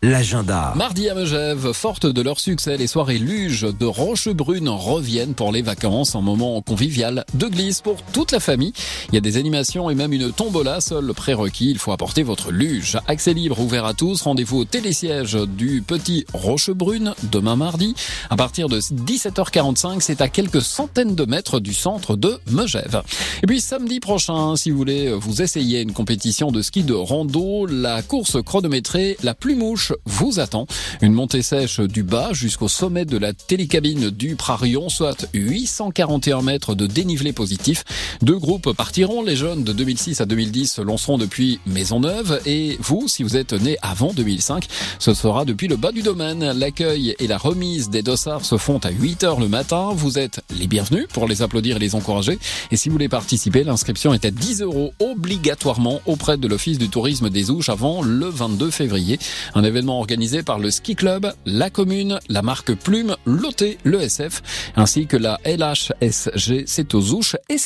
l'agenda. Mardi à Megève, forte de leur succès, les soirées luges de Rochebrune reviennent pour les vacances, un moment convivial de glisse pour toute la famille. Il y a des animations et même une tombola, seul prérequis, il faut apporter votre luge. Accès libre ouvert à tous, rendez-vous au télésiège du Petit Rochebrune demain mardi. À partir de 17h45, c'est à quelques centaines de mètres du centre de Megève. Et puis samedi prochain, si vous voulez vous essayer une compétition de ski de rando, la course chronométrée La Plus Mouche vous attend. Une montée sèche du bas jusqu'au sommet de la télécabine du Prarion, soit 841 mètres de dénivelé positif. Deux groupes partiront. Les jeunes de 2006 à 2010 se lanceront depuis Maisonneuve et vous, si vous êtes né avant 2005, ce sera depuis le bas du domaine. L'accueil et la remise des dossards se font à 8 heures le matin. Vous êtes les bienvenus pour les applaudir et les encourager. Et si vous voulez participer, l'inscription est à 10 euros obligatoirement auprès de l'Office du tourisme des Ouches avant le 22 février. Un événement organisé par le Ski Club, la commune, la marque Plume, l'OT, le SF, ainsi que la LHSG, c'est aux Ouches et